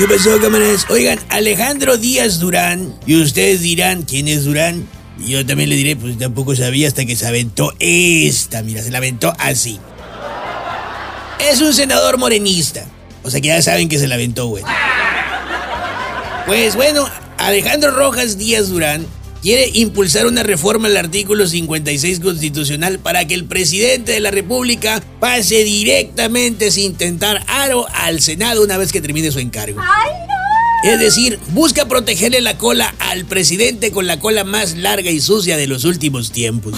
¿Qué pasó, cámaras? Oigan, Alejandro Díaz Durán, y ustedes dirán, ¿quién es Durán? Y yo también le diré, pues tampoco sabía hasta que se aventó esta, mira, se la aventó así. Es un senador morenista, o sea que ya saben que se la aventó, güey. Pues bueno, Alejandro Rojas Díaz Durán quiere impulsar una reforma al artículo 56 constitucional para que el presidente de la República pase directamente sin tentar aro al Senado una vez que termine su encargo. Es decir, busca protegerle la cola al presidente con la cola más larga y sucia de los últimos tiempos.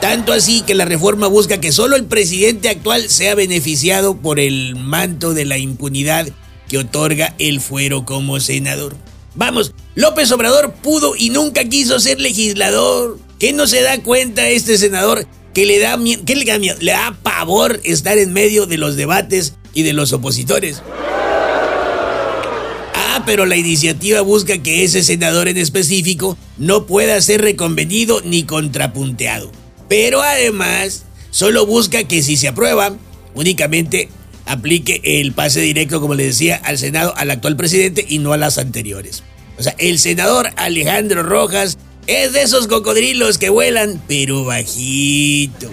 Tanto así que la reforma busca que solo el presidente actual sea beneficiado por el manto de la impunidad que otorga el fuero como senador. Vamos, López Obrador pudo y nunca quiso ser legislador. ¿Qué no se da cuenta este senador que le da ¿Qué le da? Le da pavor estar en medio de los debates y de los opositores. Ah, pero la iniciativa busca que ese senador en específico no pueda ser reconvenido ni contrapunteado. Pero además, solo busca que si se aprueba, únicamente aplique el pase directo, como le decía, al Senado, al actual presidente y no a las anteriores. O sea, el senador Alejandro Rojas es de esos cocodrilos que vuelan, pero bajito.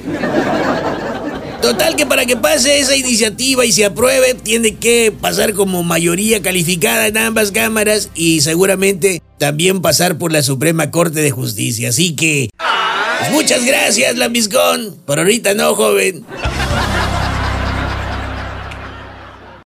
Total que para que pase esa iniciativa y se apruebe, tiene que pasar como mayoría calificada en ambas cámaras y seguramente también pasar por la Suprema Corte de Justicia. Así que, pues muchas gracias, Lambiscón. Por ahorita no, joven.